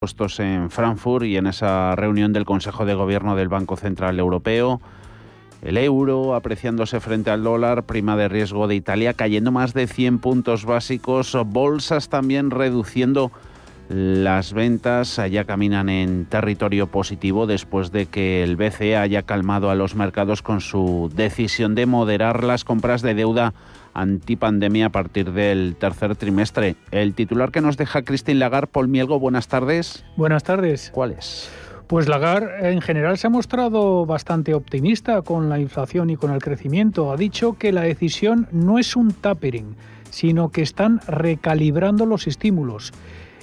puestos en Frankfurt y en esa reunión del Consejo de Gobierno del Banco Central Europeo. El euro apreciándose frente al dólar, prima de riesgo de Italia cayendo más de 100 puntos básicos, bolsas también reduciendo las ventas, ya caminan en territorio positivo después de que el BCE haya calmado a los mercados con su decisión de moderar las compras de deuda antipandemia a partir del tercer trimestre. El titular que nos deja Christine Lagarde, Paul Mielgo, buenas tardes. Buenas tardes. ¿Cuál es? Pues Lagarde en general se ha mostrado bastante optimista con la inflación y con el crecimiento. Ha dicho que la decisión no es un tapering, sino que están recalibrando los estímulos.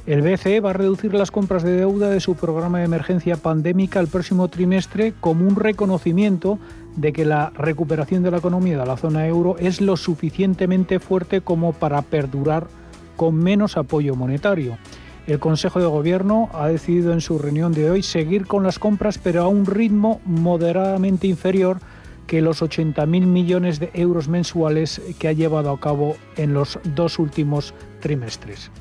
El BCE va a reducir las compras de deuda de su programa de emergencia pandémica el próximo trimestre como un reconocimiento de que la recuperación de la economía de la zona euro es lo suficientemente fuerte como para perdurar con menos apoyo monetario. El Consejo de Gobierno ha decidido en su reunión de hoy seguir con las compras, pero a un ritmo moderadamente inferior que los 80.000 millones de euros mensuales que ha llevado a cabo en los dos últimos trimestres.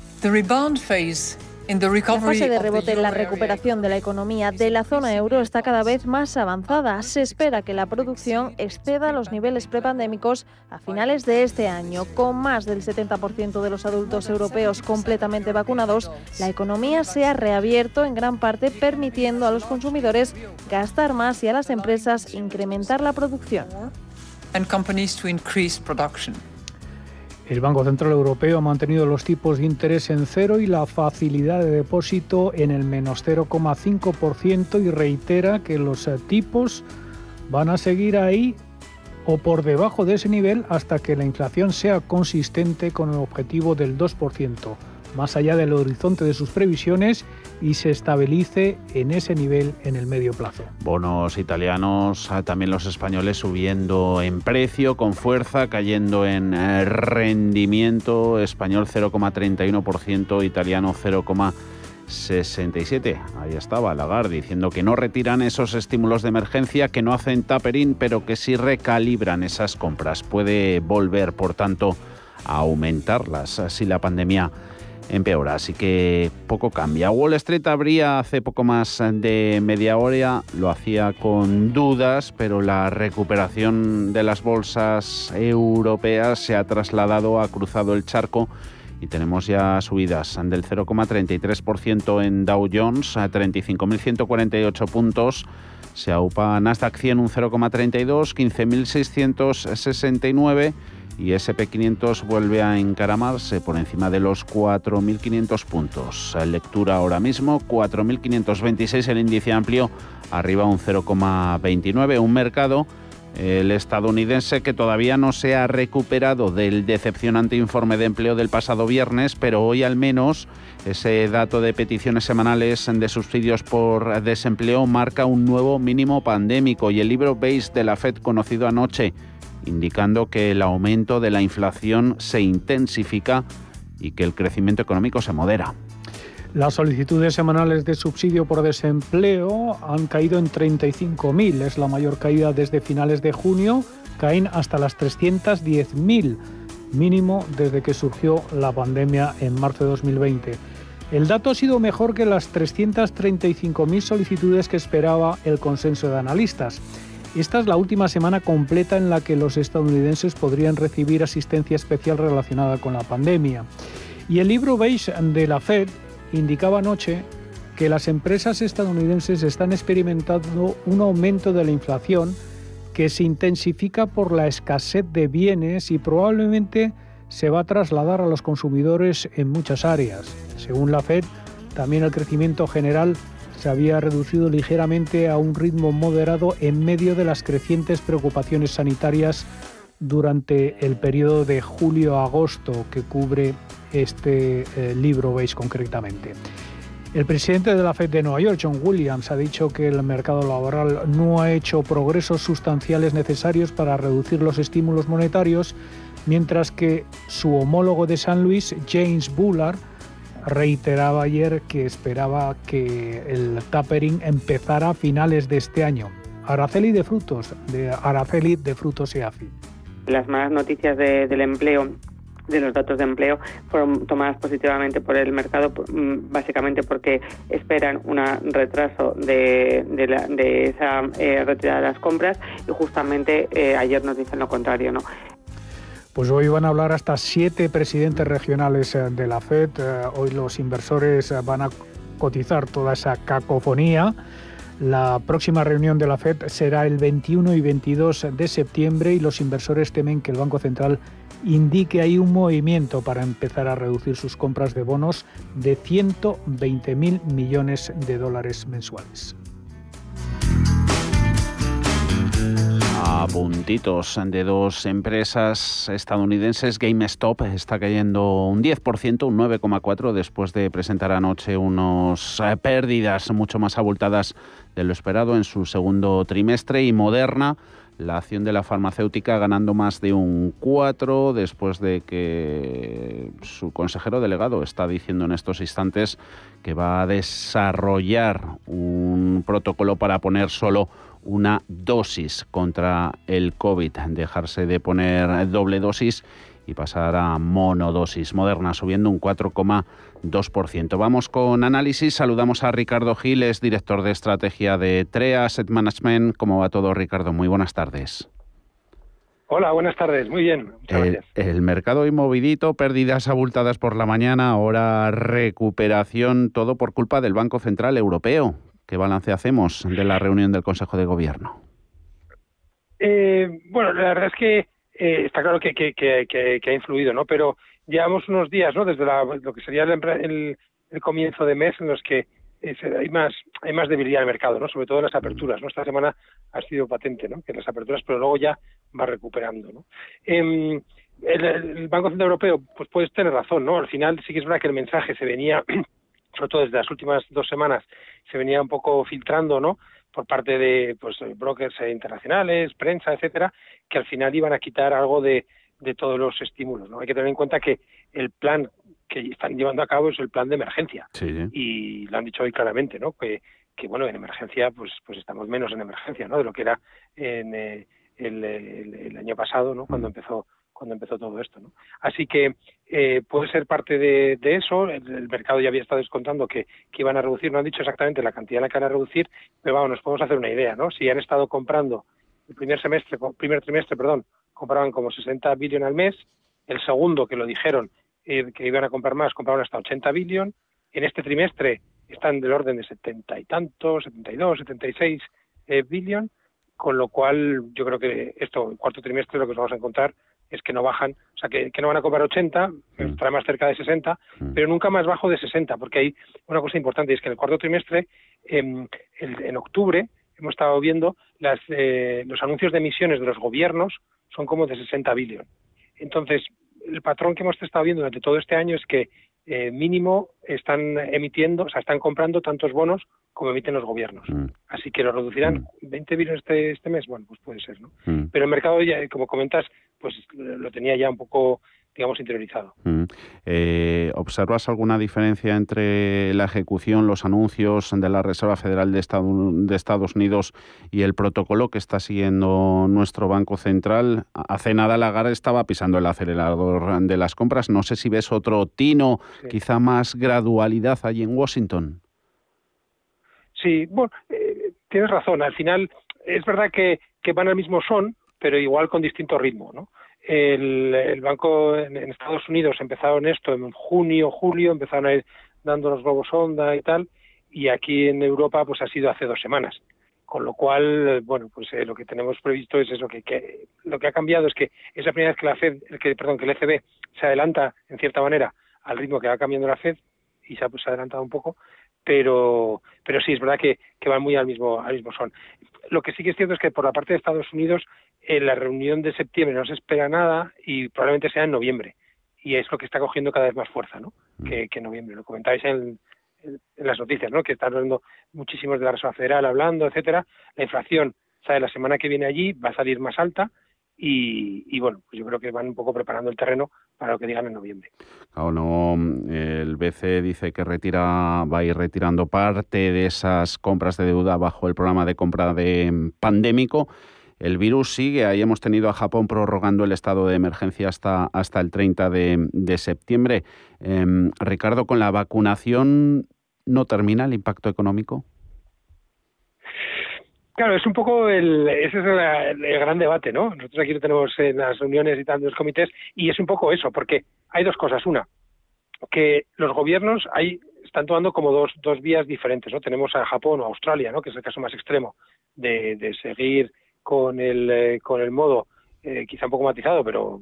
La fase de rebote en la recuperación de la economía de la zona euro está cada vez más avanzada. Se espera que la producción exceda los niveles prepandémicos a finales de este año. Con más del 70% de los adultos europeos completamente vacunados, la economía se ha reabierto en gran parte permitiendo a los consumidores gastar más y a las empresas incrementar la producción. El Banco Central Europeo ha mantenido los tipos de interés en cero y la facilidad de depósito en el menos 0,5% y reitera que los tipos van a seguir ahí o por debajo de ese nivel hasta que la inflación sea consistente con el objetivo del 2% más allá del horizonte de sus previsiones y se estabilice en ese nivel en el medio plazo. Bonos italianos, ah, también los españoles subiendo en precio, con fuerza, cayendo en eh, rendimiento, español 0,31%, italiano 0,67. Ahí estaba Lagarde diciendo que no retiran esos estímulos de emergencia, que no hacen tapering, pero que sí recalibran esas compras. Puede volver, por tanto, a aumentarlas si la pandemia empeora, así que poco cambia. Wall Street abría hace poco más de media hora, lo hacía con dudas, pero la recuperación de las bolsas europeas se ha trasladado, ha cruzado el charco y tenemos ya subidas del 0,33% en Dow Jones a 35.148 puntos. Se aupa Nasdaq 100 un 0,32, 15.669 y SP500 vuelve a encaramarse por encima de los 4.500 puntos. Lectura ahora mismo, 4.526 el índice amplio, arriba un 0,29, un mercado el estadounidense que todavía no se ha recuperado del decepcionante informe de empleo del pasado viernes, pero hoy al menos ese dato de peticiones semanales de subsidios por desempleo marca un nuevo mínimo pandémico y el libro Base de la Fed conocido anoche indicando que el aumento de la inflación se intensifica y que el crecimiento económico se modera. Las solicitudes semanales de subsidio por desempleo han caído en 35.000, es la mayor caída desde finales de junio, caen hasta las 310.000, mínimo desde que surgió la pandemia en marzo de 2020. El dato ha sido mejor que las 335.000 solicitudes que esperaba el consenso de analistas. Esta es la última semana completa en la que los estadounidenses podrían recibir asistencia especial relacionada con la pandemia. Y el libro beige de la Fed indicaba anoche que las empresas estadounidenses están experimentando un aumento de la inflación que se intensifica por la escasez de bienes y probablemente se va a trasladar a los consumidores en muchas áreas. Según la Fed, también el crecimiento general se había reducido ligeramente a un ritmo moderado en medio de las crecientes preocupaciones sanitarias durante el periodo de julio-agosto que cubre este eh, libro, veis concretamente. El presidente de la Fed de Nueva York, John Williams, ha dicho que el mercado laboral no ha hecho progresos sustanciales necesarios para reducir los estímulos monetarios, mientras que su homólogo de San Luis, James Bullard, reiteraba ayer que esperaba que el tapering empezara a finales de este año. Araceli de frutos, de Araceli de frutos y. Las malas noticias del empleo de los datos de empleo fueron tomadas positivamente por el mercado, mm, básicamente porque esperan un retraso de, de, esa eh, retirada de las compras y justamente eh, ayer nos dicen lo contrario. ¿no? Pues hoy van a hablar hasta siete presidentes regionales eh, de la FED. Hoy los inversores van a cotizar toda esa cacofonía. La próxima reunión de la FED será el 21 y 22 de septiembre y los inversores temen que el Banco Central indique ahí un movimiento para empezar a reducir sus compras de bonos de 120 mil millones de dólares mensuales. Puntitos de dos empresas estadounidenses, GameStop está cayendo un 10%, un 9,4% después de presentar anoche unas eh, pérdidas mucho más abultadas de lo esperado en su segundo trimestre. Y Moderna la acción de la farmacéutica ganando más de un 4 después de que su consejero delegado está diciendo en estos instantes que va a desarrollar un protocolo para poner solo una dosis contra el COVID, dejarse de poner doble dosis y pasar a monodosis moderna, subiendo un 4,2%. Vamos con análisis. Saludamos a Ricardo Giles, director de estrategia de TREA Asset Management. ¿Cómo va todo, Ricardo? Muy buenas tardes. Hola, buenas tardes. Muy bien. Muchas el, gracias. el mercado inmovilito, pérdidas abultadas por la mañana, ahora recuperación, todo por culpa del Banco Central Europeo. ¿Qué balance hacemos de la reunión del Consejo de Gobierno? Eh, bueno, la verdad es que eh, está claro que, ha influido, ¿no? Pero llevamos unos días, ¿no? Desde lo que sería el, comienzo de mes en los que eh, hay más hay más debilidad en el mercado, ¿no? Sobre todo en las aperturas, ¿no? Esta semana ha sido patente, ¿no? Que las aperturas, pero luego ya va recuperando, ¿no? Eh, el, el, Banco Central Europeo, pues puedes tener razón, ¿no? Al final sí que es verdad que el mensaje se venía sobre todo desde las últimas dos semanas, se venía un poco filtrando, ¿no? por parte de pues brokers internacionales, prensa, etcétera, que al final iban a quitar algo de, de todos los estímulos. ¿no? Hay que tener en cuenta que el plan que están llevando a cabo es el plan de emergencia y lo han dicho hoy claramente, ¿no? Que, que bueno en emergencia pues pues estamos menos en emergencia, ¿no? De lo que era en eh, el, el, el, año pasado, ¿no? Cuando empezó cuando empezó todo esto. ¿no? Así que eh, puede ser parte de, eso. El, mercado ya había estado descontando que, que, iban a reducir, no han dicho exactamente la cantidad en la que van a reducir, pero vamos, nos podemos hacer una idea. ¿no? Si han estado comprando el primer semestre, primer trimestre, perdón, compraban como 60 billones al mes, el segundo que lo dijeron eh, que iban a comprar más, compraron hasta 80 billones, en este trimestre están del orden de 70 y tantos, 72, 76 eh, billones, con lo cual yo creo que esto, el cuarto trimestre, lo que nos vamos a encontrar es que no bajan, o sea, que, no van a cobrar 80, mm. estará más cerca de 60, mm. pero nunca más bajo de 60, porque hay una cosa importante, y es que en el cuarto trimestre, en, en octubre, hemos estado viendo las, eh, los anuncios de emisiones de los gobiernos son como de 60 billones. Entonces, el patrón que hemos estado viendo durante todo este año es que eh, mínimo están emitiendo, o sea, están comprando tantos bonos como emiten los gobiernos. Mm. Así que lo reducirán 20 billones este, este mes, bueno, pues puede ser, ¿no? Pero el mercado ya, como comentas, pues lo tenía ya un poco digamos, interiorizado. Mm. Eh, ¿Observas alguna diferencia entre la ejecución, los anuncios de la Reserva Federal de, de, Estados Unidos y el protocolo que está siguiendo nuestro Banco Central? Hace nada Lagarde estaba pisando el acelerador de las compras. No sé si ves otro tino, quizá más gradualidad allí en Washington. Sí, bueno, eh, tienes razón. Al final es verdad que, que van al mismo son, pero igual con distinto ritmo, ¿no? El, banco en, Estados Unidos empezaron esto en junio, julio, empezaron a ir dando los globos sonda y tal, y aquí en Europa pues ha sido hace dos semanas. Con lo cual, bueno, pues eh, lo que tenemos previsto es eso, que, que, lo que ha cambiado es que es la primera vez que la Fed, que, perdón, que el ECB se adelanta en cierta manera al ritmo que va cambiando la Fed y se ha, pues, adelantado un poco, pero pero sí es verdad que, que van muy al mismo al mismo son. Lo que sí que es cierto es que por la parte de Estados Unidos en la reunión de septiembre no se espera nada y probablemente sea en noviembre. Y es lo que está cogiendo cada vez más fuerza, ¿no? Mm. Que, en noviembre. Lo comentáis en, en, las noticias, ¿no? Que están hablando muchísimos de la Reserva Federal hablando, etcétera. La inflación, ¿sabe? La semana que viene allí va a salir más alta y, bueno, pues yo creo que van un poco preparando el terreno para lo que digan en noviembre. Claro, no, el BCE dice que retira, va a ir retirando parte de esas compras de deuda bajo el programa de compra de pandémico el virus sigue. Ahí hemos tenido a Japón prorrogando el estado de emergencia hasta, hasta el 30 de, septiembre. Em, Ricardo, ¿con la vacunación no termina el impacto económico? Claro, es un poco el, ese es el, gran debate, ¿no? Nosotros aquí lo tenemos en las reuniones y tal, los comités, y es un poco eso, porque hay dos cosas. Una, que los gobiernos hay, están tomando como dos, dos vías diferentes, ¿no? Tenemos a Japón o Australia, ¿no? Que es el caso más extremo de, de seguir con el, eh, con el modo, eh, quizá un poco matizado, pero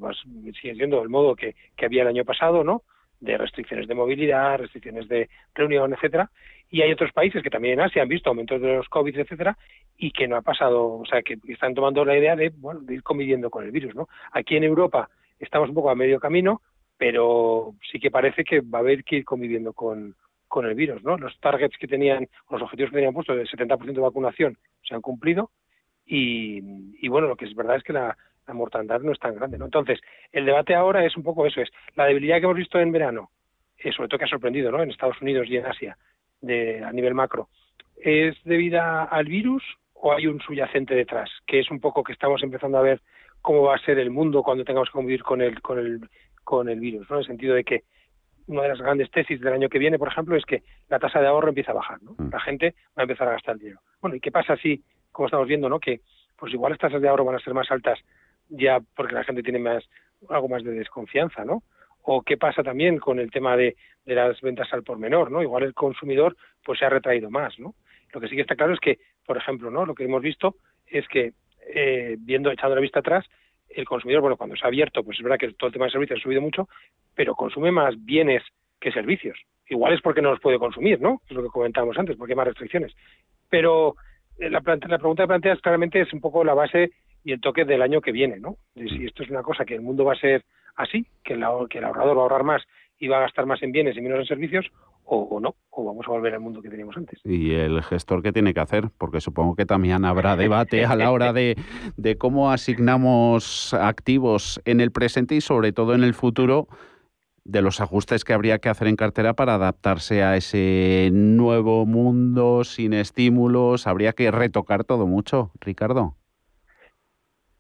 sigue siendo el modo que, que había el año pasado, ¿no? De restricciones de movilidad, restricciones de reunión, etcétera y hay otros países que también en Asia han visto aumentos de los COVID, etcétera, y que no ha pasado, o sea, que están tomando la idea de, bueno, de ir conviviendo con el virus, ¿no? Aquí en Europa estamos un poco a medio camino, pero sí que parece que va a haber que ir conviviendo con, con el virus, ¿no? Los targets que tenían, los objetivos que tenían puestos del 70% de vacunación se han cumplido y, bueno, lo que es verdad es que la, la mortandad no es tan grande, ¿no? Entonces, el debate ahora es un poco eso, es la debilidad que hemos visto en verano, eh, sobre todo que ha sorprendido, ¿no? En Estados Unidos y en Asia, de, a nivel macro, ¿es debida al virus o hay un subyacente detrás? Que es un poco que estamos empezando a ver cómo va a ser el mundo cuando tengamos que convivir con el, con el, con el virus, ¿no? En el sentido de que una de las grandes tesis del año que viene, por ejemplo, es que la tasa de ahorro empieza a bajar, ¿no? Mm. La gente va a empezar a gastar dinero. Bueno, ¿y qué pasa si, como estamos viendo, ¿no? Que pues igual las tasas de ahorro van a ser más altas ya porque la gente tiene más algo más de desconfianza, ¿no? O qué pasa también con el tema de, las ventas al por menor, ¿no? Igual el consumidor pues se ha retraído más, ¿no? Lo que sí que está claro es que, por ejemplo, ¿no? Lo que hemos visto es que, eh, viendo, echando la vista atrás, el consumidor, bueno, cuando se ha abierto, pues es verdad que todo el tema de servicios ha subido mucho, pero consume más bienes que servicios. Igual es porque no los puede consumir, ¿no? Es lo que comentábamos antes, porque hay más restricciones. Pero eh, la, la pregunta que planteas claramente es un poco la base y el toque del año que viene, ¿no? De si esto es una cosa que el mundo va a ser así, que el, que el ahorrador va a ahorrar más y va a gastar más en bienes y menos en servicios, o, no, o vamos a volver al mundo que teníamos antes. Y el gestor, ¿qué tiene que hacer? Porque supongo que también habrá debate a la hora de cómo asignamos activos en el presente y sobre todo en el futuro de los ajustes que habría que hacer en cartera para adaptarse a ese nuevo mundo sin estímulos. Habría que retocar todo mucho, Ricardo.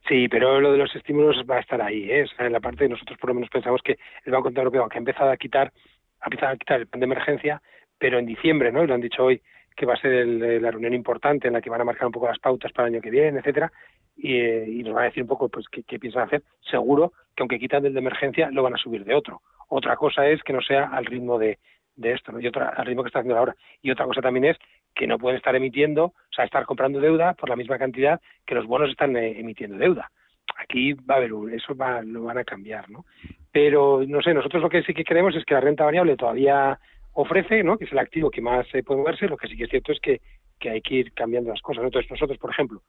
Sí, pero lo de los estímulos va a estar ahí. ¿eh? en la parte de nosotros por lo menos pensamos que el Banco Central Europeo, que ha empezado a quitar, ha empezado a quitar el plan de emergencia, pero en diciembre, ¿no? Y lo han dicho hoy que va a ser la reunión importante en la que van a marcar un poco las pautas para el año que viene, etcétera, y, eh, nos van a decir un poco pues qué, qué, piensan hacer. Seguro que aunque quitan el de emergencia, lo van a subir de otro. Otra cosa es que no sea al ritmo de, de esto, ¿no? Y otra, al ritmo que está haciendo ahora. Y otra cosa también es que no pueden estar emitiendo, o sea, estar comprando deuda por la misma cantidad que los bonos están eh, emitiendo deuda. Aquí va a haber un, eso va, lo van a cambiar, ¿no? Pero, no sé, nosotros lo que sí que queremos es que la renta variable todavía ofrece, ¿no? Que es el activo que más se puede moverse, lo que sí que es cierto es que, que hay que ir cambiando las cosas. Entonces, nosotros, por ejemplo,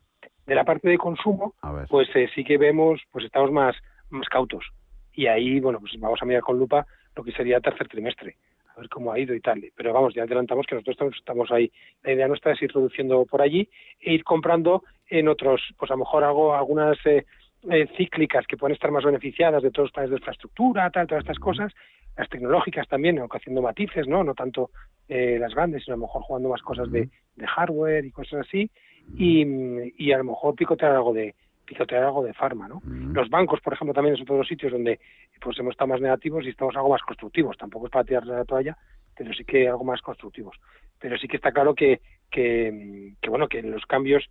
de la parte de consumo, pues eh, sí que vemos, pues estamos más, más cautos. Y ahí, bueno, pues vamos a mirar con lupa lo que sería tercer trimestre a ver cómo ha ido y tal. Pero vamos, ya adelantamos que nosotros estamos, ahí. La idea nuestra es ir reduciendo por allí e ir comprando en otros, pues a lo mejor hago algunas eh, eh, cíclicas que pueden estar más beneficiadas de todos los planes de infraestructura, tal, todas estas cosas, las tecnológicas también, aunque haciendo matices, ¿no? No tanto eh, las grandes, sino a lo mejor jugando más cosas de, de hardware y cosas así, y, y a lo mejor picotear algo de, picotear algo de farma, ¿no? Los bancos, por ejemplo, también son todos los sitios donde pues hemos estado más negativos y estamos algo más constructivos. Tampoco es para tirar la toalla, pero sí que algo más constructivos. Pero sí que está claro que, que, bueno, que los cambios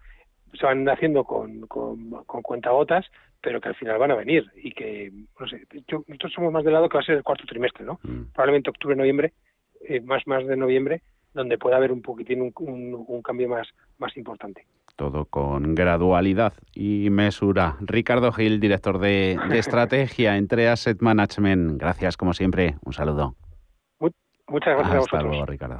se van haciendo con, con, con cuentagotas, pero que al final van a venir y que, no sé, nosotros somos más del lado que va a ser el cuarto trimestre, ¿no? Mm. Probablemente octubre, noviembre, eh, más, más de noviembre, donde pueda haber un poquitín un, un, un cambio más, más importante todo con gradualidad y mesura. Ricardo Gil, director de, estrategia entre Asset Management. Gracias, como siempre. Un saludo. Muchas gracias Hasta luego, Ricardo.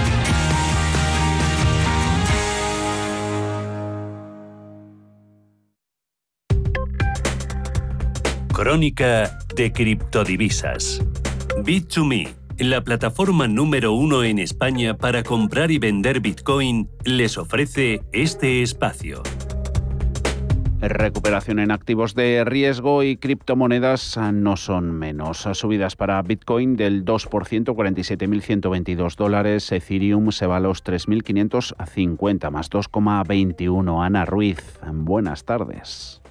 Crónica de criptodivisas. Bit2Me, la plataforma número uno en España para comprar y vender Bitcoin, les ofrece este espacio. Recuperación en activos de riesgo y criptomonedas no son menos. Subidas para Bitcoin del 2%, 47.122 dólares. Ethereum se va a los 3.550 más 2,21. Ana Ruiz, buenas tardes.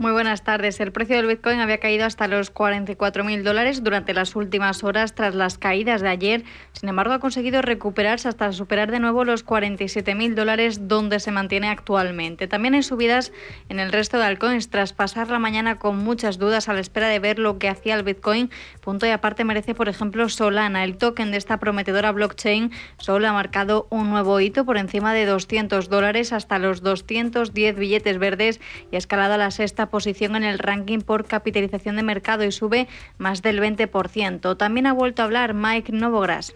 Muy buenas tardes. El precio del Bitcoin había caído hasta los 44.000 dólares durante las últimas horas tras las caídas de ayer. Sin embargo, ha conseguido recuperarse hasta superar de nuevo los 47.000 dólares donde se mantiene actualmente. También hay subidas en el resto de altcoins tras pasar la mañana con muchas dudas a la espera de ver lo que hacía el Bitcoin. Punto y aparte merece, por ejemplo, Solana. El token de esta prometedora blockchain solo ha marcado un nuevo hito por encima de 200 dólares hasta los 210 billetes verdes y ha escalado a la sexta posición en el ranking por capitalización de mercado y sube más del 20%. También ha vuelto a hablar Mike Novogras.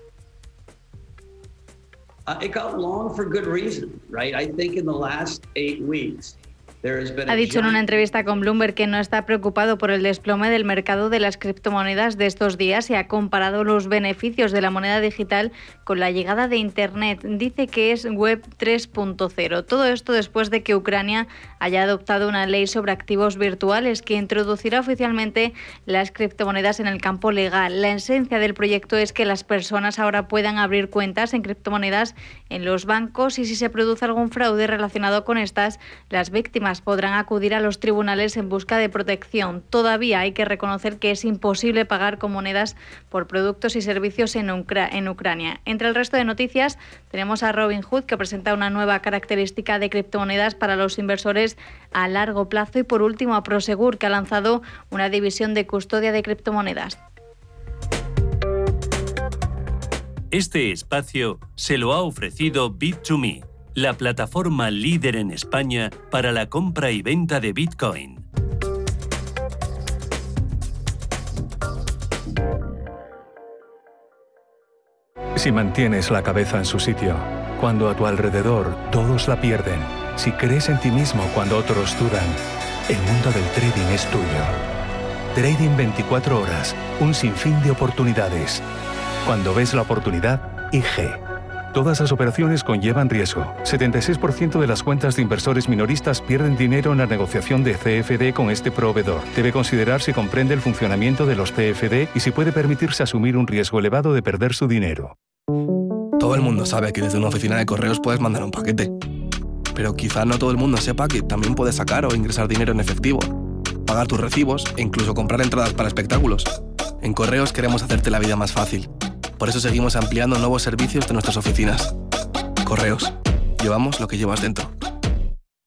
Uh, ha dicho en una entrevista con Bloomberg que no está preocupado por el desplome del mercado de las criptomonedas de estos días y ha comparado los beneficios de la moneda digital con la llegada de Internet. Dice que es Web 3.0. Todo esto después de que Ucrania haya adoptado una ley sobre activos virtuales que introducirá oficialmente las criptomonedas en el campo legal. La esencia del proyecto es que las personas ahora puedan abrir cuentas en criptomonedas en los bancos y si se produce algún fraude relacionado con estas, las víctimas podrán acudir a los tribunales en busca de protección. Todavía hay que reconocer que es imposible pagar con monedas por productos y servicios en, Ucrania. Entre el resto de noticias, tenemos a Robinhood que presenta una nueva característica de criptomonedas para los inversores a largo plazo y por último a Prosegur que ha lanzado una división de custodia de criptomonedas. Este espacio se lo ha ofrecido Bit2Me la plataforma líder en España para la compra y venta de Bitcoin. Si mantienes la cabeza en su sitio, cuando a tu alrededor todos la pierden, si crees en ti mismo cuando otros dudan, el mundo del trading es tuyo. Trading 24 horas, un sinfín de oportunidades. Cuando ves la oportunidad, IG. Todas las operaciones conllevan riesgo. 76% de las cuentas de inversores minoristas pierden dinero en la negociación de CFD con este proveedor. Debe considerar si comprende el funcionamiento de los CFD y si puede permitirse asumir un riesgo elevado de perder su dinero. Todo el mundo sabe que desde una oficina de correos puedes mandar un paquete. Pero quizá no todo el mundo sepa que también puedes sacar o ingresar dinero en efectivo, pagar tus recibos e incluso comprar entradas para espectáculos. En correos queremos hacerte la vida más fácil. Por eso seguimos ampliando nuevos servicios de nuestras oficinas. Correos. Llevamos lo que llevas dentro.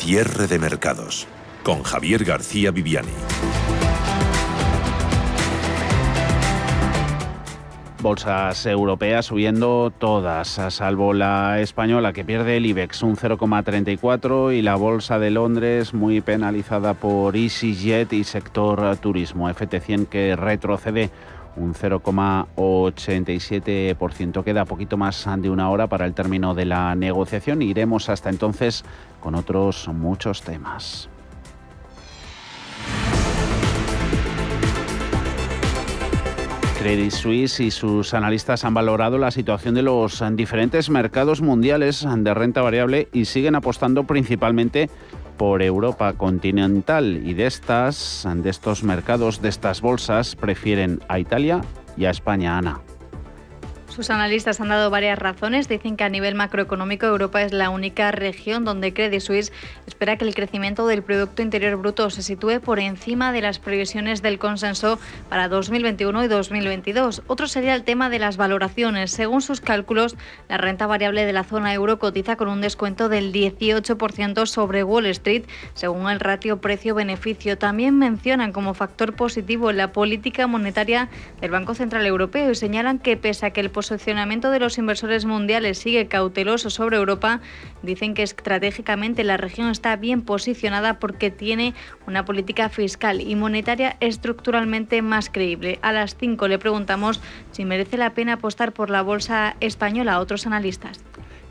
Cierre de mercados con Javier García Viviani. Bolsas europeas subiendo todas, salvo la española que pierde el IBEX un 0,34 y la bolsa de Londres muy penalizada por EasyJet y sector turismo. FT100 que retrocede un 0,87%. Queda poquito más de una hora para el término de la negociación. Iremos hasta entonces con otros muchos temas. Credit Suisse y sus analistas han valorado la situación de los diferentes mercados mundiales de renta variable y siguen apostando principalmente por Europa continental y de estas, de estos mercados, de estas bolsas, prefieren a Italia y a España, Ana. Sus analistas han dado varias razones. Dicen que a nivel macroeconómico Europa es la única región donde Credit Suisse espera que el crecimiento del Producto Interior Bruto se sitúe por encima de las previsiones del consenso para 2021 y 2022. Otro sería el tema de las valoraciones. Según sus cálculos, la renta variable de la zona euro cotiza con un descuento del 18% sobre Wall Street, según el ratio precio-beneficio. También mencionan como factor positivo la política monetaria del Banco Central Europeo y señalan que pese a que el posicionamiento de los inversores mundiales sigue cauteloso sobre Europa, dicen que estratégicamente la región está bien posicionada porque tiene una política fiscal y monetaria estructuralmente más creíble. A las 5 le preguntamos si merece la pena apostar por la bolsa española a otros analistas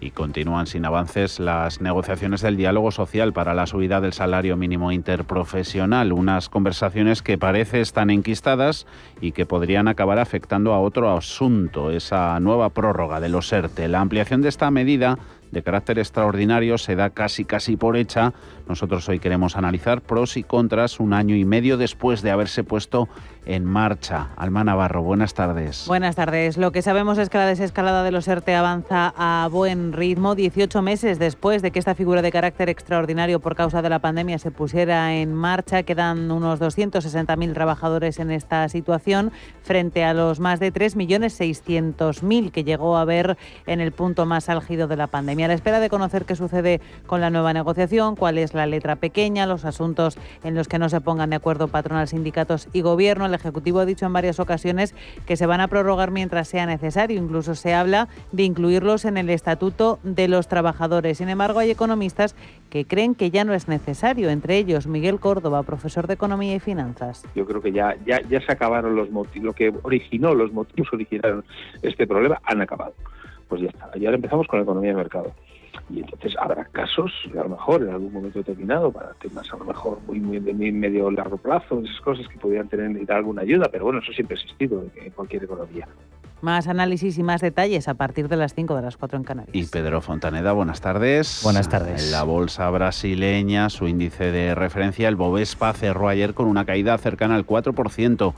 y continúan sin avances las negociaciones del diálogo social para la subida del salario mínimo interprofesional, unas conversaciones que parece están enquistadas y que podrían acabar afectando a otro asunto, esa nueva prórroga de los ERTE. La ampliación de esta medida de carácter extraordinario se da casi casi por hecha. Nosotros hoy queremos analizar pros y contras un año y medio después de haberse puesto en marcha. Alma Navarro, buenas tardes. Buenas tardes. Lo que sabemos es que la desescalada de los ERTE avanza a buen ritmo 18 meses después de que esta figura de carácter extraordinario por causa de la pandemia se pusiera en marcha. Quedan unos 260.000 trabajadores en esta situación frente a los más de 3.600.000 que llegó a haber en el punto más álgido de la pandemia. A la espera de conocer qué sucede con la nueva negociación, cuál es la letra pequeña, los asuntos en los que no se pongan de acuerdo patronal, sindicatos y gobierno, Ejecutivo ha dicho en varias ocasiones que se van a prorrogar mientras sea necesario. Incluso se habla de incluirlos en el Estatuto de los Trabajadores. Sin embargo, hay economistas que creen que ya no es necesario, entre ellos Miguel Córdoba, profesor de Economía y Finanzas. Yo creo que ya, ya, ya se acabaron los motivos, lo que originó, los motivos originaron este problema, han acabado. Pues ya está. Y ahora empezamos con la economía de mercado y entonces habrá casos, a lo mejor en algún momento determinado, para temas a lo mejor muy, muy de medio largo plazo, esas cosas que podrían tener necesitar alguna ayuda, pero bueno, eso siempre ha existido en cualquier economía. Más análisis y más detalles a partir de las 5 de las 4 en Canarias. Y Pedro Fontaneda, buenas tardes. Buenas tardes. En la bolsa brasileña, su índice de referencia, el Bovespa, cerró ayer con una caída cercana al 4%.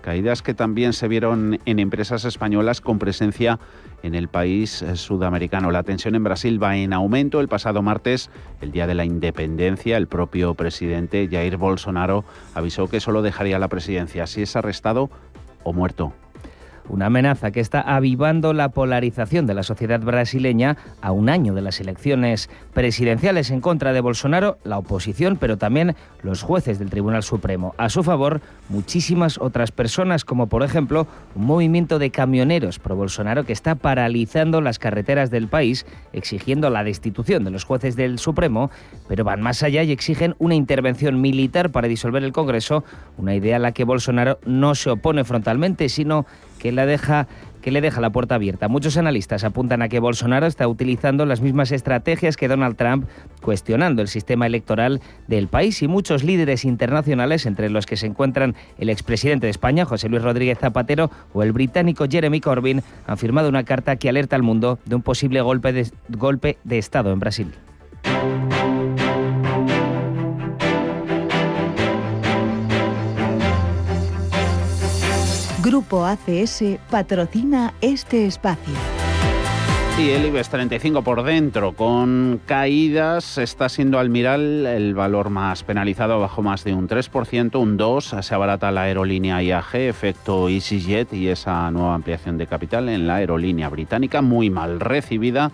Caídas que también se vieron en empresas españolas con presencia en el país eh, sudamericano. La tensión en Brasil va en aumento. El pasado martes, el día de la independencia, el propio presidente Jair Bolsonaro avisó que solo dejaría la presidencia si es arrestado o muerto. Una amenaza que está avivando la polarización de la sociedad brasileña a un año de las elecciones presidenciales en contra de Bolsonaro, la oposición, pero también los jueces del Tribunal Supremo. A su favor, muchísimas otras personas, como por ejemplo un movimiento de camioneros pro Bolsonaro que está paralizando las carreteras del país, exigiendo la destitución de los jueces del Supremo, pero van más allá y exigen una intervención militar para disolver el Congreso, una idea a la que Bolsonaro no se opone frontalmente, sino que deja que le deja la puerta abierta. Muchos analistas apuntan a que Bolsonaro está utilizando las mismas estrategias que Donald Trump, cuestionando el sistema electoral del país y muchos líderes internacionales, entre los que se encuentran el expresidente de España, José Luis Rodríguez Zapatero, o el británico Jeremy Corbyn, han firmado una carta que alerta al mundo de un posible golpe de, golpe de Estado en Brasil. Grupo ACS patrocina este espacio. Y el IBEX 35 por dentro, con caídas, está siendo Almiral el valor más penalizado, bajo más de un 3%, un 2%. Se abarata la aerolínea IAG, efecto EasyJet y esa nueva ampliación de capital en la aerolínea británica, muy mal recibida.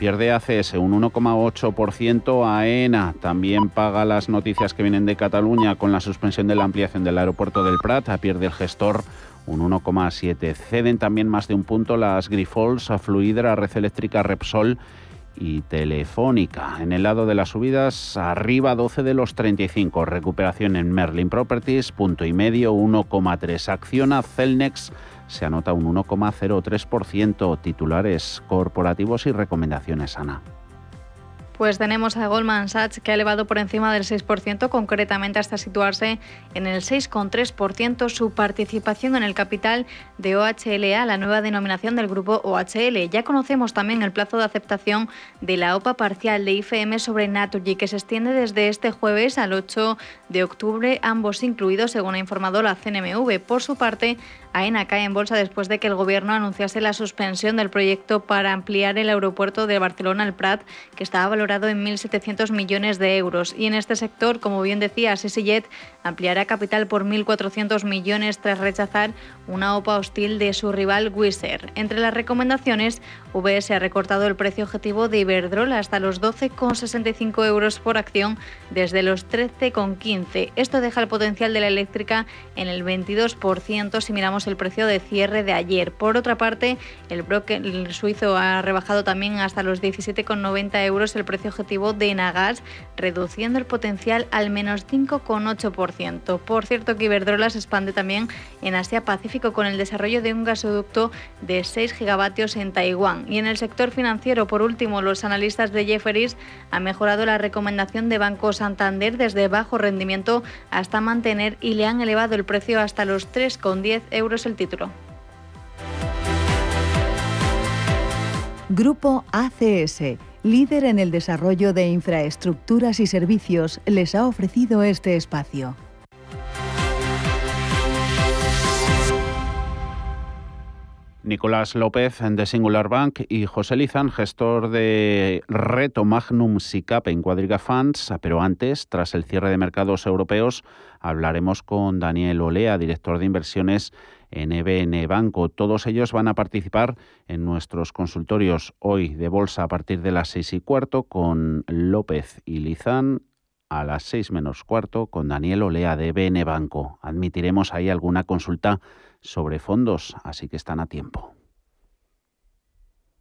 Pierde ACS un 1,8%, AENA también paga las noticias que vienen de Cataluña con la suspensión de la ampliación del aeropuerto del Prat, pierde el gestor un 1,7. Ceden también más de un punto las Grifols, Fluidra, Red Eléctrica, Repsol y Telefónica. En el lado de las subidas, arriba 12 de los 35. Recuperación en Merlin Properties, punto y medio, 1,3. Acciona Celnex se anota un 1,03%. Titulares corporativos y recomendaciones, Ana. Pues tenemos a Goldman Sachs que ha elevado por encima del 6%, concretamente hasta situarse en el 6,3% su participación en el capital de OHLA, la nueva denominación del grupo OHL. Ya conocemos también el plazo de aceptación de la OPA parcial de IFM sobre Naturgy, que se extiende desde este jueves al 8 de octubre, ambos incluidos, según ha informado la CNMV. Por su parte, AENA cae en bolsa después de que el Gobierno anunciase la suspensión del proyecto para ampliar el aeropuerto de Barcelona al Prat, que estaba valorado en 1.700 millones de euros. Y en este sector, como bien decía, SeSijet ampliará capital por 1.400 millones tras rechazar una OPA hostil de su rival Wizz Entre las recomendaciones, VS ha recortado el precio objetivo de Iberdrola hasta los 12,65 euros por acción desde los 13,15. Esto deja el potencial de la eléctrica en el 22% si miramos el precio de cierre de ayer. Por otra parte, el broker suizo ha rebajado también hasta los 17,90 euros el precio objetivo de Enagas, reduciendo el potencial al menos 5,8%. Por cierto que Iberdrola se expande también en Asia Pacífico con el desarrollo de un gasoducto de 6 gigavatios en Taiwán. Y en el sector financiero, por último, los analistas de Jefferies han mejorado la recomendación de Banco Santander desde bajo rendimiento hasta mantener y le han elevado el precio hasta los 3,10 euros el título. Grupo ACS, líder en el desarrollo de infraestructuras y servicios, les ha ofrecido este espacio. Nicolás López de Singular Bank y José Lizán, gestor de Reto Magnum SICAP en Cuadriga Funds. Pero antes, tras el cierre de mercados europeos, hablaremos con Daniel Olea, director de inversiones en EBN Banco. Todos ellos van a participar en nuestros consultorios hoy de bolsa a partir de las seis y cuarto con López y Lizán a las seis menos cuarto con Daniel Olea de EBN Banco. Admitiremos ahí alguna consulta sobre fondos, así que están a tiempo.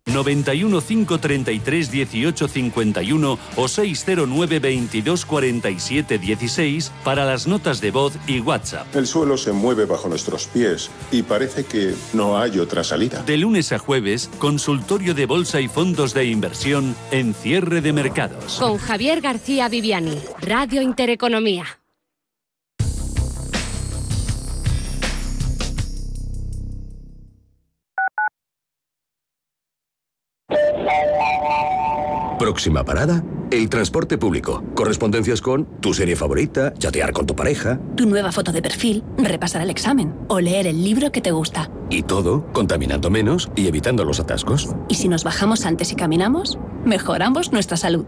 91 533 18 51 o 609 22 47 16 para las notas de voz y WhatsApp. El suelo se mueve bajo nuestros pies y parece que no hay otra salida. De lunes a jueves, consultorio de bolsa y fondos de inversión en cierre de mercados. Con Javier García Viviani, Radio Intereconomía. Próxima parada, el transporte público. Correspondencias con tu serie favorita, chatear con tu pareja. Tu nueva foto de perfil, repasar el examen o leer el libro que te gusta. Y todo contaminando menos y evitando los atascos. ¿Y si nos bajamos antes y caminamos? Mejoramos nuestra salud.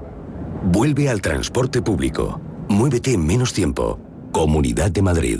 Vuelve al transporte público. Muévete en menos tiempo. Comunidad de Madrid.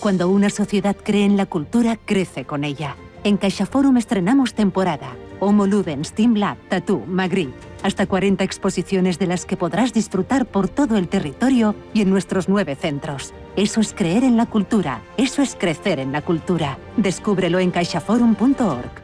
Cuando una sociedad cree en la cultura, crece con ella. En CaixaForum estrenamos temporada. Homo Ludens, Team Lab, Tattoo, Magritte. Hasta 40 exposiciones de las que podrás disfrutar por todo el territorio y en nuestros nueve centros. Eso es creer en la cultura. Eso es crecer en la cultura. Descúbrelo en caixaforum.org.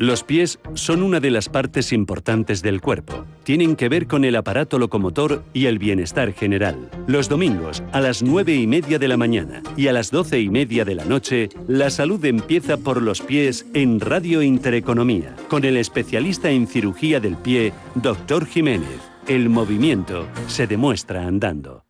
Los pies son una de las partes importantes del cuerpo. Tienen que ver con el aparato locomotor y el bienestar general. Los domingos, a las 9 y media de la mañana y a las 12 y media de la noche, la salud empieza por los pies en Radio Intereconomía, con el especialista en cirugía del pie, Dr. Jiménez. El movimiento se demuestra andando.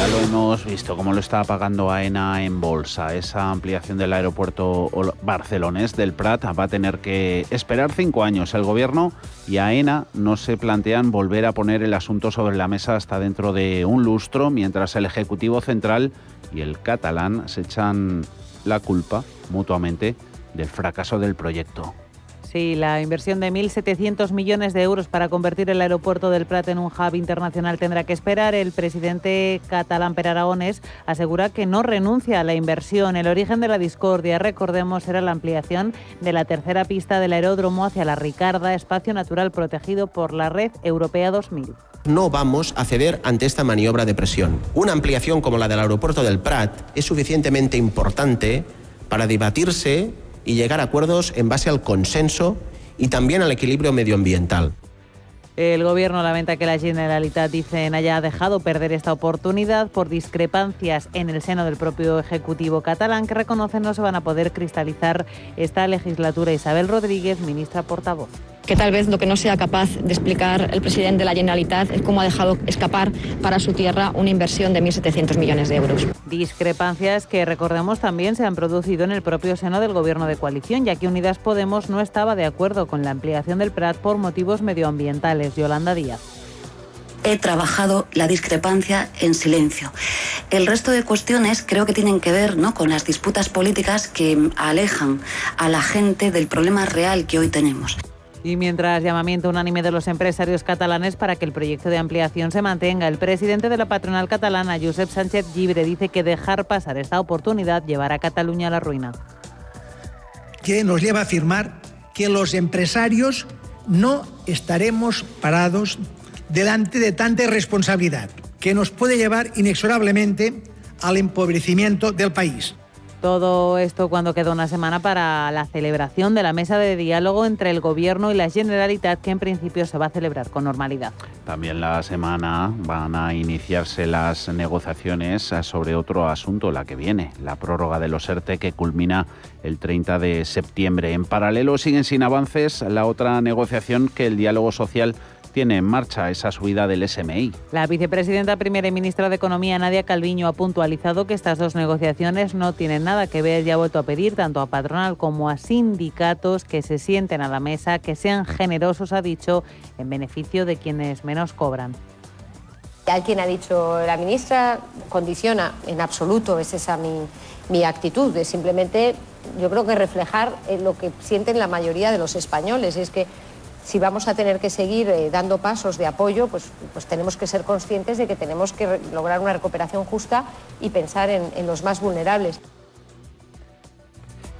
Ya lo hemos visto, cómo lo está pagando AENA en bolsa. Esa ampliación del aeropuerto barcelonés del Prat va a tener que esperar cinco años. El gobierno y AENA no se plantean volver a poner el asunto sobre la mesa hasta dentro de un lustro, mientras el Ejecutivo Central y el catalán se echan la culpa mutuamente del fracaso del proyecto. Sí, la inversión de 1.700 millones de euros para convertir el aeropuerto del Prat en un hub internacional tendrá que esperar. El presidente catalán Per Aragones asegura que no renuncia a la inversión. El origen de la discordia, recordemos, era la ampliación de la tercera pista del aeródromo hacia la Ricarda, espacio natural protegido por la Red Europea 2000 no vamos a ceder ante esta maniobra de presión. Una ampliación como la del aeropuerto del Prat es suficientemente importante para debatirse y llegar a acuerdos en base al consenso y también al equilibrio medioambiental. El gobierno lamenta que la Generalitat, dicen, haya dejado perder esta oportunidad por discrepancias en el seno del propio Ejecutivo catalán que reconocen no se van a poder cristalizar esta legislatura. Isabel Rodríguez, ministra portavoz que tal vez lo que no sea capaz de explicar el presidente de la Generalitat es cómo ha dejado escapar para su tierra una inversión de 1.700 millones de euros. Discrepancias que, recordemos, también se han producido en el propio seno del gobierno de coalición, ya que Unidas Podemos no estaba de acuerdo con la ampliación del Prat por motivos medioambientales. Yolanda Díaz he trabajado la discrepancia en silencio. El resto de cuestiones creo que tienen que ver ¿no? con las disputas políticas que alejan a la gente del problema real que hoy tenemos. Y mientras llamamiento unánime de los empresarios catalanes para que el proyecto de ampliación se mantenga, el presidente de la patronal catalana, Josep Sánchez Gibre, dice que dejar pasar esta oportunidad llevará a Cataluña a la ruina. Que nos lleva a afirmar que los empresarios no estaremos parados delante de tanta irresponsabilidad que nos puede llevar inexorablemente al empobrecimiento del país. Todo esto cuando queda una semana para la celebración de la mesa de diálogo entre el Gobierno y la Generalitat, que en principio se va a celebrar con normalidad. También la semana van a iniciarse las negociaciones sobre otro asunto, la que viene, la prórroga de los ERTE que culmina el 30 de septiembre. En paralelo siguen sin avances la otra negociación que el diálogo social tiene en marcha esa subida del SMI. La vicepresidenta primera y ministra de Economía, Nadia Calviño, ha puntualizado que estas dos negociaciones no tienen nada que ver y ha vuelto a pedir tanto a patronal como a sindicatos que se sienten a la mesa, que sean generosos, ha dicho, en beneficio de quienes menos cobran. Alguien ha dicho, la ministra condiciona, en absoluto es esa mi, mi actitud, de simplemente yo creo que reflejar lo que sienten la mayoría de los españoles, es que si vamos a tener que seguir eh, dando pasos de apoyo, pues, pues tenemos que ser conscientes de que tenemos que lograr una recuperación justa y pensar en, en los más vulnerables.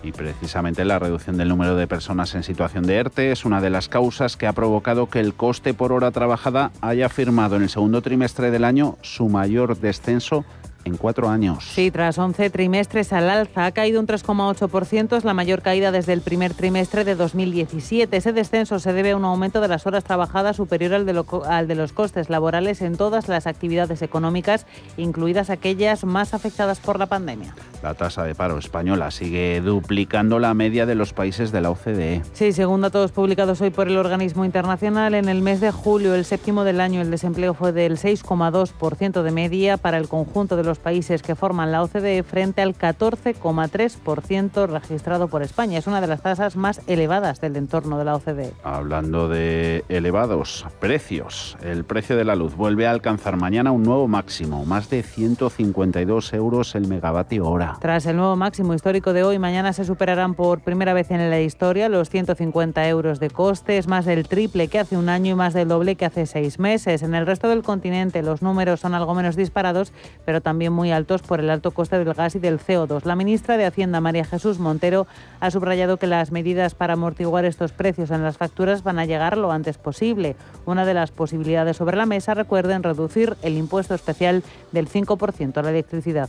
Y precisamente la reducción del número de personas en situación de ERTE es una de las causas que ha provocado que el coste por hora trabajada haya firmado en el segundo trimestre del año su mayor descenso en cuatro años. Sí, tras 11 trimestres al alza, ha caído un 3,8%, es la mayor caída desde el primer trimestre de 2017. Ese descenso se debe a un aumento de las horas trabajadas superior al de, al de los costes laborales en todas las actividades económicas, incluidas aquellas más afectadas por la pandemia. La tasa de paro española sigue duplicando la media de los países de la OCDE. Sí, según datos publicados hoy por el organismo internacional, en el mes de julio, el séptimo del año, el desempleo fue del 6,2% de media para el conjunto de los los países que forman la OCDE frente al 14,3% registrado por España. Es una de las tasas más elevadas del entorno de la OCDE. Hablando de elevados precios, el precio de la luz vuelve a alcanzar mañana un nuevo máximo, más de 152 euros el megavatio hora. Tras el nuevo máximo histórico de hoy, mañana se superarán por primera vez en la historia los 150 euros de costes, más del triple que hace un año y más del doble que hace seis meses. En el resto del continente los números son algo menos disparados, pero también muy altos por el alto coste del gas y del CO2. La ministra de Hacienda, María Jesús Montero, ha subrayado que las medidas para amortiguar estos precios en las facturas van a llegar lo antes posible. Una de las posibilidades sobre la mesa, recuerden, reducir el impuesto especial del 5% a la electricidad.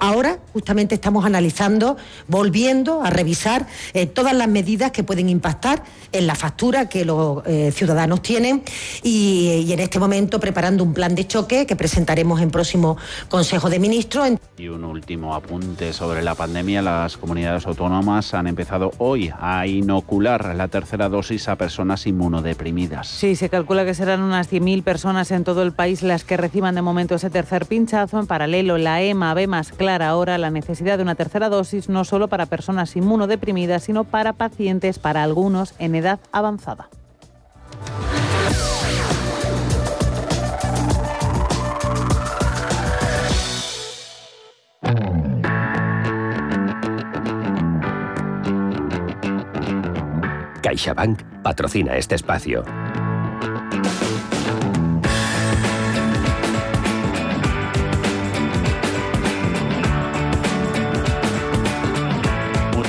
Ahora justamente estamos analizando, volviendo a revisar eh, todas las medidas que pueden impactar en la factura que los eh, ciudadanos tienen y, y, en este momento preparando un plan de choque que presentaremos en próximo Consejo de Ministros. Y un último apunte sobre la pandemia. Las comunidades autónomas han empezado hoy a inocular la tercera dosis a personas inmunodeprimidas. Sí, se calcula que serán unas 100.000 personas en todo el país las que reciban de momento ese tercer pinchazo. En paralelo, la EMA ve más ahora la necesidad de una tercera dosis no solo para personas inmunodeprimidas, sino para pacientes, para algunos en edad avanzada. CaixaBank patrocina este espacio.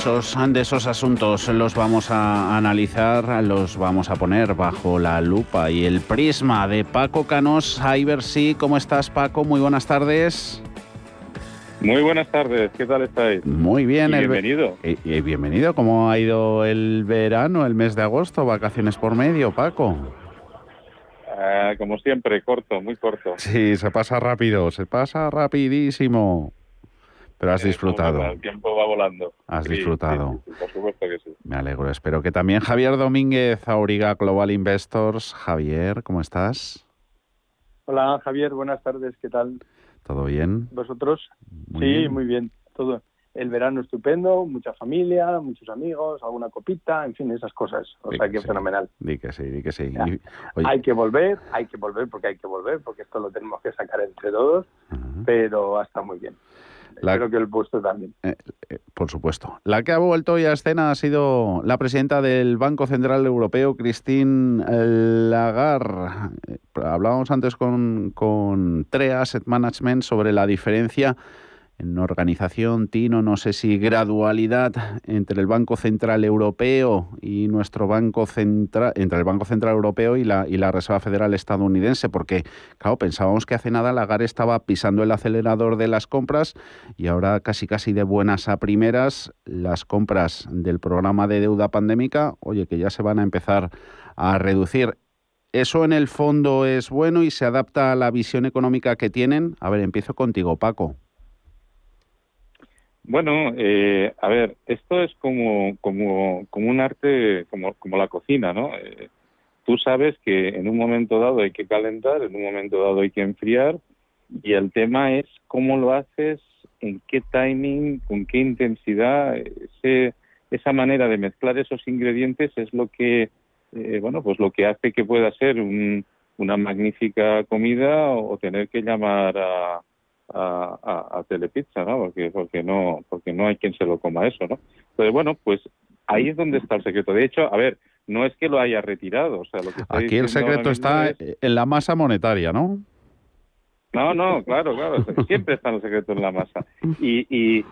Muchos de esos asuntos los vamos a analizar, los vamos a poner bajo la lupa y el prisma de Paco Canos. sí, ¿cómo estás Paco? Muy buenas tardes. Muy buenas tardes, ¿qué tal estáis? Muy bien, y bienvenido. Y, bienvenido, ¿cómo ha ido el verano, el mes de agosto? ¿Vacaciones por medio, Paco? Ah, como siempre, corto, muy corto. Sí, se pasa rápido, se pasa rapidísimo. Pero has disfrutado. El tiempo va volando. Has disfrutado. por supuesto que sí. Me alegro. Espero que también Javier Domínguez, Auriga Global Investors. Javier, ¿cómo estás? Hola, Javier. Buenas tardes. ¿Qué tal? ¿Todo bien? ¿Vosotros? sí, muy bien. Todo. El verano estupendo, mucha familia, muchos amigos, alguna copita, en fin, esas cosas. O sea, que fenomenal. Di que sí, di que sí. Hay que volver, hay que volver porque hay que volver, porque esto lo tenemos que sacar entre todos, pero está muy bien. La, Espero que el puesto también. Eh, eh, por supuesto. La que ha vuelto hoy a escena ha sido la presidenta del Banco Central Europeo, Christine Lagarde. Eh, hablábamos antes con, con TREA Asset Management sobre la diferencia en organización, Tino, no sé si gradualidad entre el Banco Central Europeo y nuestro Banco Central, entre el Banco Central Europeo y la, y la Reserva Federal estadounidense, porque, claro, pensábamos que hace nada Lagarde estaba pisando el acelerador de las compras y ahora casi casi de buenas a primeras las compras del programa de deuda pandémica, oye, que ya se van a empezar a reducir. ¿Eso en el fondo es bueno y se adapta a la visión económica que tienen? A ver, empiezo contigo, Paco. Bueno, eh, a ver, esto es como, como, como un arte, como, como la cocina, ¿no? Eh, tú sabes que en un momento dado hay que calentar, en un momento dado hay que enfriar, y el tema es cómo lo haces, en qué timing, con qué intensidad, ese, esa manera de mezclar esos ingredientes es lo que, eh, bueno, pues lo que hace que pueda ser un, una magnífica comida o tener que llamar a a, a, Telepizza, ¿no? Porque, porque no porque no hay quien se lo coma eso, ¿no? Entonces, bueno, pues ahí es donde está el secreto. De hecho, a ver, no es que lo haya retirado. O sea, lo que Aquí el secreto está en la masa monetaria, ¿no? No, no, claro, claro. Siempre está el secreto en la masa. Y, y,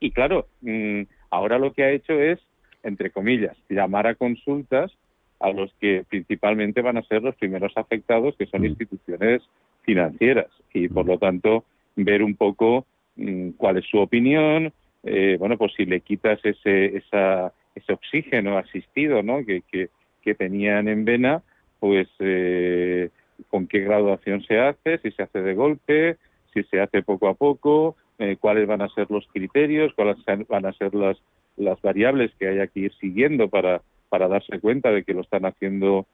y claro, mm, ahora lo que ha hecho es, entre comillas, llamar a consultas a los que principalmente van a ser los primeros afectados, que son mm. instituciones financieras. Y por lo tanto, ver un poco mm, cuál es su opinión, eh, bueno, pues si le quitas ese, esa, ese oxígeno asistido ¿no? que, que, tenían en vena, pues eh, con qué graduación se hace, si se hace de golpe, si se hace poco a poco, eh, cuáles van a ser los criterios, cuáles van a ser las, las variables que haya que ir siguiendo para, para darse cuenta de que lo están haciendo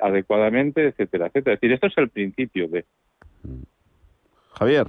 adecuadamente, etcétera, etcétera. Es decir, esto es el principio de... Javier.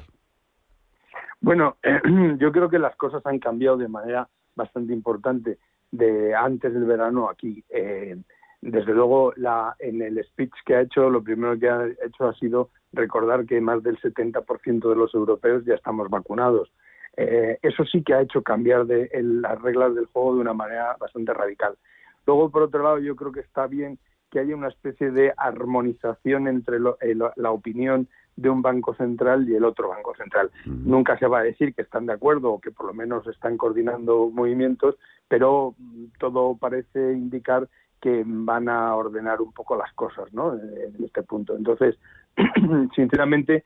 Bueno, yo creo que las cosas han cambiado de manera bastante importante de antes del verano aquí. Eh, desde luego, la, en el speech que ha hecho, lo primero que ha hecho ha sido recordar que más del 70% de los europeos ya estamos vacunados. Eh, eso sí que ha hecho cambiar de, las reglas del juego de una manera bastante radical. Luego, por otro lado, yo creo que está bien que haya una especie de armonización entre eh, la opinión de un banco central y el otro banco central. Nunca se va a decir que están de acuerdo o que por lo menos están coordinando movimientos, pero mm, todo parece indicar que van a ordenar un poco las cosas ¿no? en este punto. Entonces, sinceramente,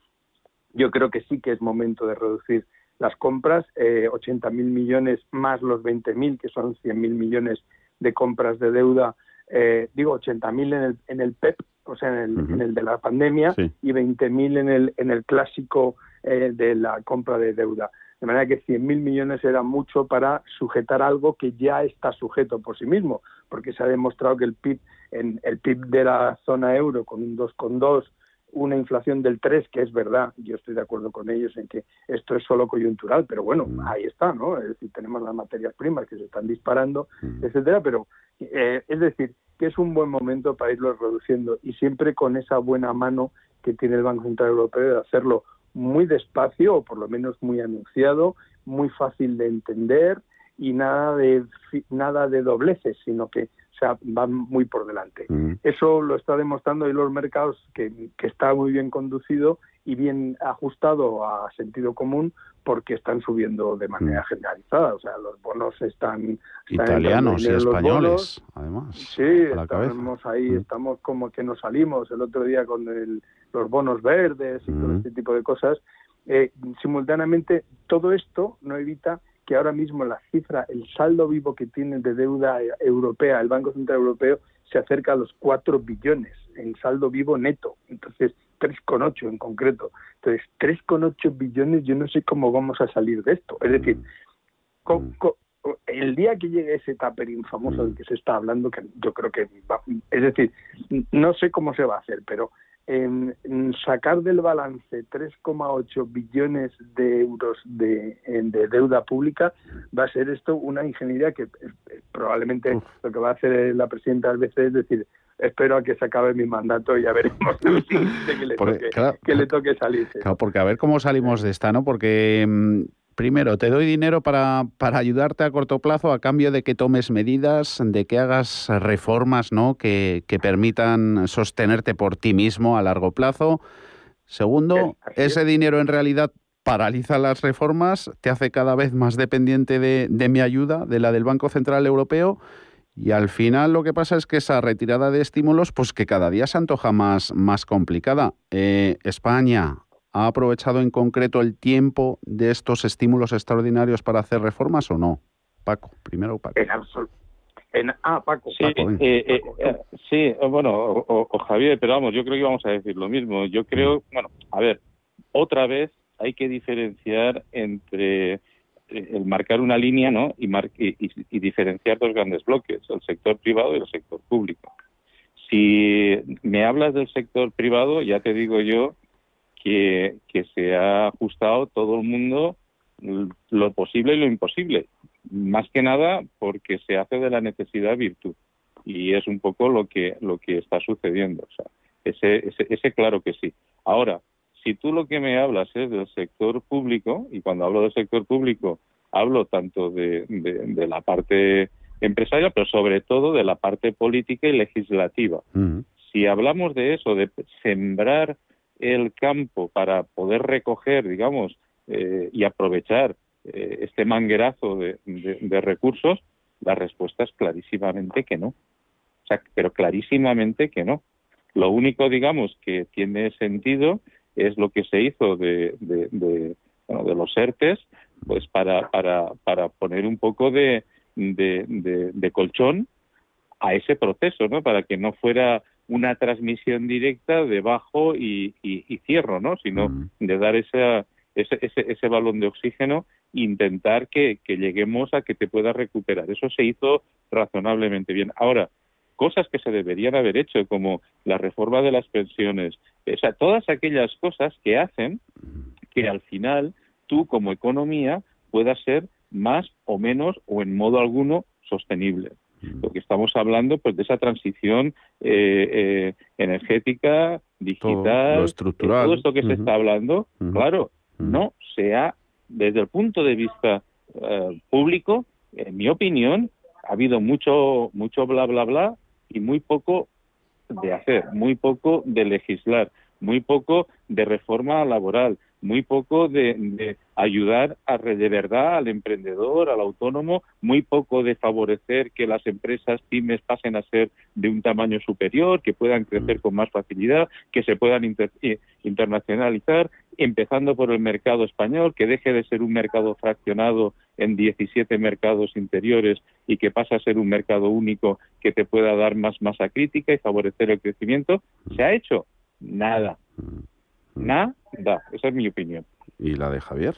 yo creo que sí que es momento de reducir las compras, eh, 80.000 millones más los 20.000, que son 100.000 millones de compras de deuda, eh, digo 80.000 en el, en el PEP, o sea, en el, en el de la pandemia, y 20.000 en el, en el clásico eh, de la compra de deuda. De manera que 100.000 millones era mucho para sujetar algo que ya está sujeto por sí mismo, porque se ha demostrado que el PIB, en el PIB de la zona euro con un 2,2 una inflación del 3, que es verdad, yo estoy de acuerdo con ellos en que esto es solo coyuntural, pero bueno, Mm. ahí está, ¿no? Es decir, tenemos las materias primas que se están disparando, etcétera, pero eh, es decir, que es un buen momento para irlo reduciendo y siempre con esa buena mano que tiene el Banco Central Europeo de hacerlo muy despacio o por lo menos muy anunciado, muy fácil de entender y nada de nada de dobleces, sino que o sea, van muy por delante. Eso lo está demostrando hoy los mercados que, que está muy bien conducido y bien ajustado a sentido común porque están subiendo de manera generalizada. O sea, los bonos están... están Italianos y españoles, bonos. además. Sí, estamos ahí, estamos como que nos salimos el otro día con el- los bonos verdes y todo este tipo de cosas. Eh, simultáneamente, todo esto no evita que ahora mismo la cifra, el saldo vivo que tiene de deuda europea, el Banco Central Europeo, se acerca a los 4 billones en saldo vivo neto. Entonces, 3,8 en concreto. Entonces, 3,8 billones, yo no sé cómo vamos a salir de esto. Es decir, co- co- el día que llegue ese tapering famoso del que se está hablando, que yo creo que va- es decir, no sé cómo se va a hacer, pero en, en sacar del balance 3,8 billones de euros de, deuda pública va a ser esto una ingeniería que eh, probablemente lo que va a hacer la presidenta del BCE es decir espero a que se acabe mi mandato y ya veremos que le Porque, toque, claro, que le toque salirse. Claro, porque a ver cómo salimos de esta, ¿no? Porque mm, primero te doy dinero para, para ayudarte a corto plazo a cambio de que tomes medidas, de que hagas reformas, ¿no? Que, que permitan sostenerte por ti mismo a largo plazo. Segundo, ese dinero en realidad paraliza las reformas, te hace cada vez más dependiente de, de mi ayuda, de la del Banco Central Europeo. Y al final lo que pasa es que esa retirada de estímulos, pues que cada día se antoja más, más complicada. Eh, España ha aprovechado en concreto el tiempo de estos estímulos extraordinarios para hacer reformas o no? Paco, primero Paco. En absoluto. En, ah, Paco. Sí, Paco, eh, eh, eh, sí, bueno, o, o- o Javier, pero vamos, yo creo que vamos a decir lo mismo. Yo creo, bueno, a ver, otra vez hay que diferenciar entre el marcar una línea, ¿no? Y, mar- y, y- y diferenciar dos grandes bloques, el sector privado y el sector público. Si me hablas del sector privado, ya te digo yo que, que se ha ajustado todo el mundo lo posible y lo imposible. Más que nada porque se hace de la necesidad virtud. Y es un poco lo que, lo que está sucediendo. O sea, ese, ese, ese claro que sí. Ahora, si tú lo que me hablas es del sector público, y cuando hablo del sector público hablo tanto de, de, de la parte empresarial, pero sobre todo de la parte política y legislativa. Si hablamos de eso, de sembrar el campo para poder recoger, digamos, eh, y aprovechar eh, este manguerazo de, recursos, la respuesta es clarísimamente que no. O sea, pero clarísimamente que no. Lo único, digamos, que tiene sentido es lo que se hizo de, de, bueno, los ERTES, pues para, para, para poner un poco de- de colchón a ese proceso, ¿no? Para que no fuera una transmisión directa de bajo y, y- y cierro, ¿no? Sino de dar esa, ese, ese, ese balón de oxígeno e intentar que, que lleguemos a que te puedas recuperar. Eso se hizo razonablemente bien. Ahora, cosas que se deberían haber hecho, como la reforma de las pensiones, o sea, todas aquellas cosas que hacen que al final tú como economía puedas ser más o menos o en modo alguno sostenible. Porque estamos hablando pues de esa transición eh, eh, energética, digital, lo estructural. todo esto que se está hablando, claro, no se ha, desde el punto de vista eh, público, en mi opinión, ha habido mucho, mucho bla bla bla y muy poco de hacer, muy poco de legislar, muy poco de reforma laboral, muy poco de, ayudar a, de verdad al emprendedor, al autónomo, muy poco de favorecer que las empresas pymes pasen a ser de un tamaño superior, que puedan crecer con más facilidad, que se puedan eh, internacionalizar, empezando por el mercado español, que deje de ser un mercado fraccionado en 17 mercados interiores y que pase a ser un mercado único que te pueda dar más masa crítica y favorecer el crecimiento. ¿Se ha hecho? Nada. Nada. Esa es mi opinión. ¿Y la de Javier?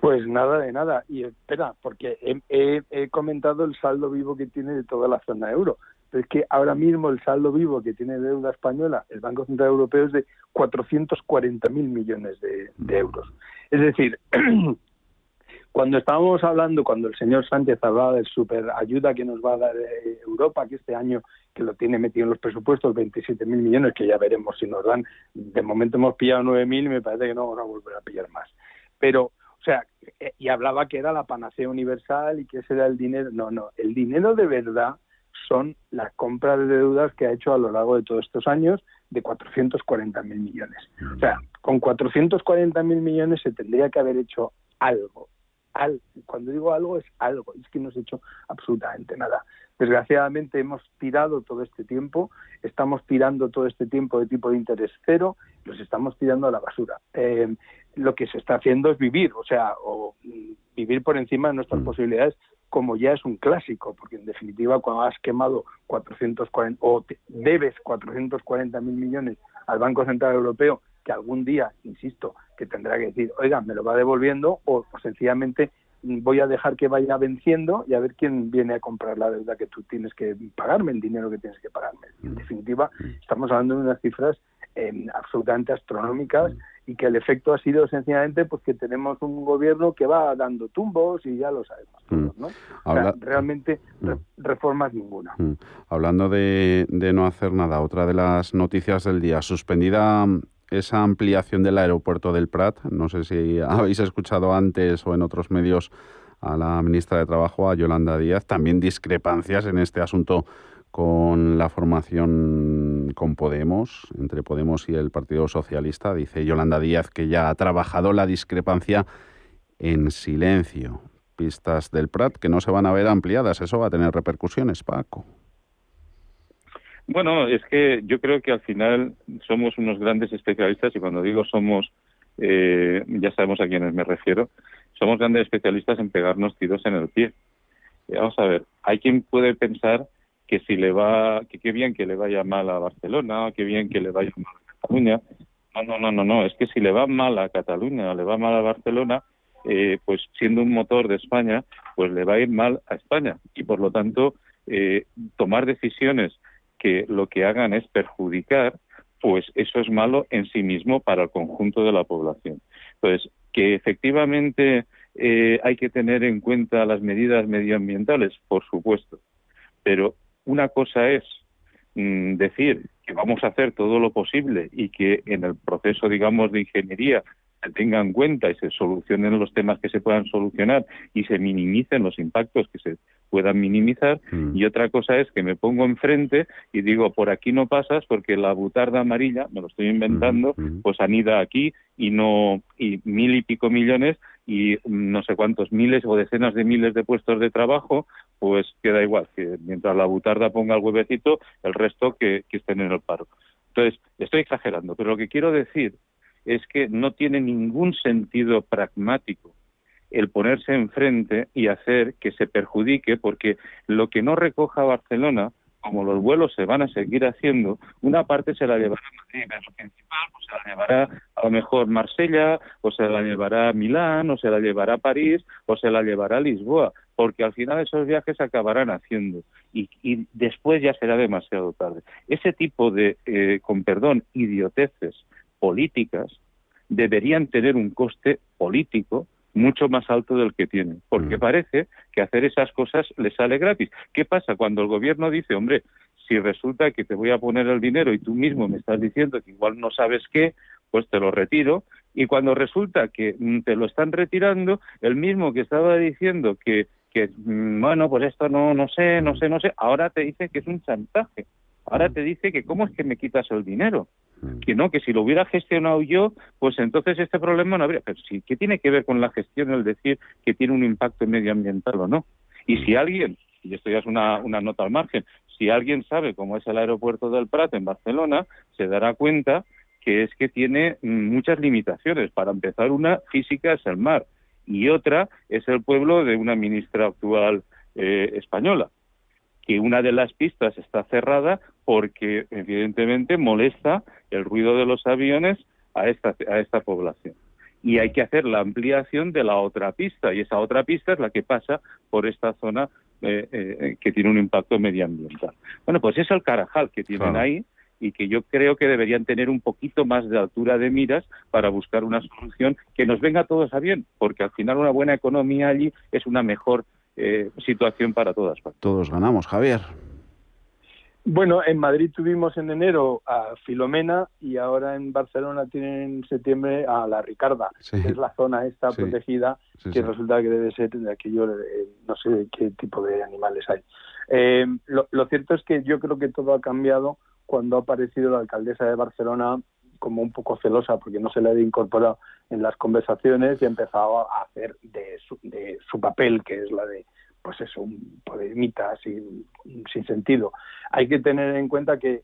Pues nada de nada. Y espera, porque he, comentado el saldo vivo que tiene de toda la zona euro. Pero es que ahora mismo el saldo vivo que tiene deuda española el Banco Central Europeo es de 440.000 millones de, de euros. Es decir, Cuando estábamos hablando, cuando el señor Sánchez hablaba del super ayuda que nos va a dar eh, Europa, que este año que lo tiene metido en los presupuestos, 27.000 millones, que ya veremos si nos dan. De momento hemos pillado 9.000 y me parece que no vamos a volver a pillar más. Pero, o sea, eh, y hablaba que era la panacea universal y que ese era el dinero. No, no, el dinero de verdad son las compras de deudas que ha hecho a lo largo de todos estos años de 440.000 millones. O sea, con 440.000 millones se tendría que haber hecho algo cuando digo algo es algo, es que no se ha hecho absolutamente nada. Desgraciadamente hemos tirado todo este tiempo, estamos tirando todo este tiempo de tipo de interés cero, los estamos tirando a la basura. Eh, lo que se está haciendo es vivir, o sea, o mm, vivir por encima de nuestras mm. posibilidades, como ya es un clásico, porque en definitiva cuando has quemado 440 o debes 440 mil millones al Banco Central Europeo que algún día, insisto, que tendrá que decir, oiga, me lo va devolviendo o, sencillamente voy a dejar que vaya venciendo y a ver quién viene a comprar la deuda que tú tienes que pagarme, el dinero que tienes que pagarme. En definitiva, estamos hablando de unas cifras eh, absolutamente astronómicas y que el efecto ha sido sencillamente pues que tenemos un gobierno que va dando tumbos y ya lo sabemos todos, ¿no? realmente reformas ninguna. Hablando de, de no hacer nada, otra de las noticias del día, suspendida esa ampliación del aeropuerto del Prat. No sé si habéis escuchado antes o en otros medios a la ministra de Trabajo, a Yolanda Díaz. También discrepancias en este asunto con la formación con Podemos, entre Podemos y el Partido Socialista. Dice Yolanda Díaz que ya ha trabajado la discrepancia en silencio. Pistas del Prat que no se van a ver ampliadas. Eso va a tener repercusiones, Paco. Bueno, es que yo creo que al final somos unos grandes especialistas y cuando digo somos, eh, ya sabemos a quiénes me refiero, somos grandes especialistas en pegarnos tiros en el pie. vamos a ver, hay quien puede pensar que si le va, que qué bien que le vaya mal a Barcelona, qué bien que le vaya mal a Cataluña. No, no, no, no, no, es que si le va mal a Cataluña le va mal a Barcelona, eh, pues siendo un motor de España, pues le va a ir mal a España. Y por lo tanto, eh, tomar decisiones que lo que hagan es perjudicar, pues eso es malo en sí mismo para el conjunto de la población. Entonces, que efectivamente eh, hay que tener en cuenta las medidas medioambientales, por supuesto, pero una cosa es mm, decir que vamos a hacer todo lo posible y que en el proceso, digamos, de ingeniería se tenga en cuenta y se solucionen los temas que se puedan solucionar y se minimicen los impactos que se puedan minimizar. Mm. Y otra cosa es que me pongo enfrente y digo, por aquí no pasas porque la butarda amarilla, me lo estoy inventando, mm, pues anida aquí y no y mil y pico millones y no sé cuántos miles o decenas de miles de puestos de trabajo, pues queda igual, que mientras la butarda ponga el huevecito, el resto que, que estén en el paro. Entonces, estoy exagerando, pero lo que quiero decir es que no tiene ningún sentido pragmático el ponerse enfrente y hacer que se perjudique, porque lo que no recoja Barcelona, como los vuelos se van a seguir haciendo, una parte se la llevará Madrid, lo principal, pues se la llevará a lo mejor Marsella, o se la llevará a Milán, o se la llevará a París, o se la llevará a Lisboa, porque al final esos viajes se acabarán haciendo y, después ya será demasiado tarde. Ese tipo de, eh, con perdón, idioteces políticas deberían tener un coste político mucho más alto del que tienen, porque mm. parece que hacer esas cosas les sale gratis. ¿Qué pasa cuando el gobierno dice, hombre, si resulta que te voy a poner el dinero y tú mismo me estás diciendo que igual no sabes qué, pues te lo retiro, y cuando resulta que mm, te lo están retirando, el mismo que estaba diciendo que, que mm, bueno, pues esto no, no sé, no sé, no sé, ahora te dice que es un chantaje. Ahora te dice que cómo es que me quitas el dinero. Que no, que si lo hubiera gestionado yo, pues entonces este problema no habría. Pero sí, ¿qué tiene que ver con la gestión el decir que tiene un impacto medioambiental o no? Y si alguien, y esto ya es una, una nota al margen, si alguien sabe cómo es el aeropuerto del Prat en Barcelona, se dará cuenta que es que tiene mm, muchas limitaciones. Para empezar, una física es el mar y otra es el pueblo de una ministra actual eh, española, que una de las pistas está cerrada porque evidentemente molesta el ruido de los aviones a esta, a esta población. Y hay que hacer la ampliación de la otra pista, y esa otra pista es la que pasa por esta zona eh, eh, que tiene un impacto medioambiental. Bueno, pues es el Carajal que tienen ahí, y que yo creo que deberían tener un poquito más de altura de miras para buscar una solución que nos venga a todos a bien, porque al final una buena economía allí es una mejor eh, situación para todas partes. Todos ganamos, Javier. Bueno, en Madrid tuvimos en enero a Filomena y ahora en Barcelona tienen en septiembre a la Ricarda, que es la zona esta protegida, que resulta que debe ser de aquello, no sé qué tipo de animales hay. Eh, lo, cierto es que yo creo que todo ha cambiado cuando ha aparecido la alcaldesa de Barcelona como un poco celosa porque no se le había incorporado en las conversaciones y ha empezado a hacer de su, de su papel, que es la de, pues eso, un poemita sin, sin sentido. Hay que tener en cuenta que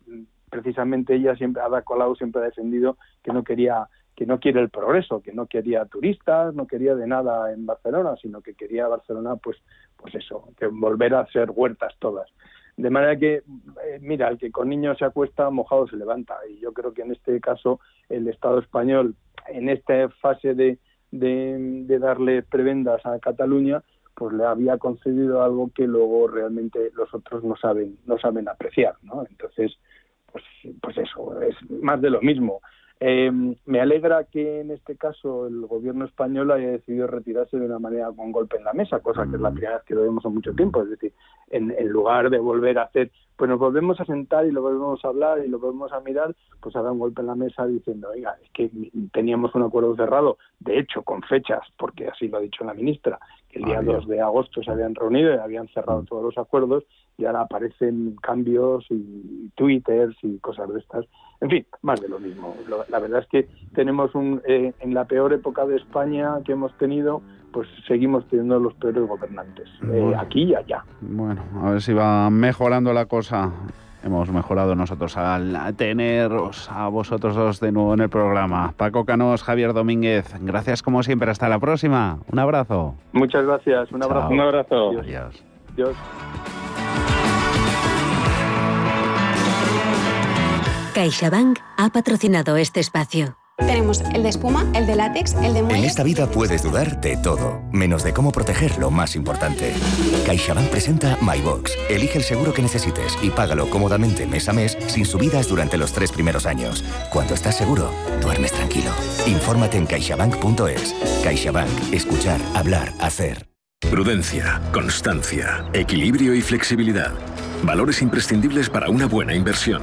precisamente ella siempre, Ada Colau siempre ha defendido que no quería que no quiere el progreso, que no quería turistas, no quería de nada en Barcelona, sino que quería Barcelona, pues, pues eso, que volver a ser huertas todas. De manera que, eh, mira, el que con niños se acuesta, mojado se levanta. Y yo creo que en este caso el Estado español, en esta fase de, de, darle prebendas a Cataluña, pues le había concedido algo que luego realmente los otros no saben, no saben apreciar, ¿no? Entonces, pues, pues eso, es más de lo mismo. Eh, me alegra que en este caso el gobierno español haya decidido retirarse de una manera con golpe en la mesa, cosa que es la mm. primera vez que lo vemos en mucho tiempo. Es decir, en, en, lugar de volver a hacer, pues nos volvemos a sentar y lo volvemos a hablar y lo volvemos a mirar, pues haga un golpe en la mesa diciendo, oiga, es que teníamos un acuerdo cerrado, de hecho, con fechas, porque así lo ha dicho la ministra, que el día 2 de agosto se habían reunido y habían cerrado mm. todos los acuerdos y ahora aparecen cambios y twitters y cosas de estas. En fin, más de lo mismo. La verdad es que tenemos un, eh, en la peor época de España que hemos tenido, pues seguimos teniendo los peores gobernantes, eh, aquí y allá. Bueno, a ver si va mejorando la cosa. Hemos mejorado nosotros al teneros a vosotros dos de nuevo en el programa. Paco Canos, Javier Domínguez, gracias como siempre. Hasta la próxima. Un abrazo. Muchas gracias. Un abrazo. Un abrazo. Adiós. Adiós. CaixaBank ha patrocinado este espacio. Tenemos el de espuma, el de látex, el de muelle. En esta vida puedes dudar de todo, menos de cómo proteger lo más importante. CaixaBank presenta MyBox. Elige el seguro que necesites y págalo cómodamente mes a mes sin subidas durante los tres primeros años. Cuando estás seguro, duermes tranquilo. Infórmate en caixabank.es. CaixaBank. Escuchar, hablar, hacer. Prudencia, constancia, equilibrio y flexibilidad. Valores imprescindibles para una buena inversión.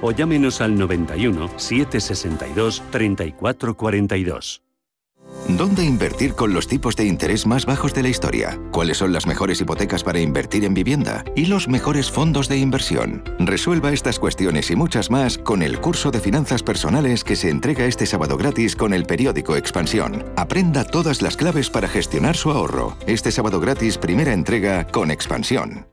o llámenos al 91 762 3442. ¿Dónde invertir con los tipos de interés más bajos de la historia? ¿Cuáles son las mejores hipotecas para invertir en vivienda? ¿Y los mejores fondos de inversión? Resuelva estas cuestiones y muchas más con el curso de finanzas personales que se entrega este sábado gratis con el periódico Expansión. Aprenda todas las claves para gestionar su ahorro. Este sábado gratis, primera entrega con Expansión.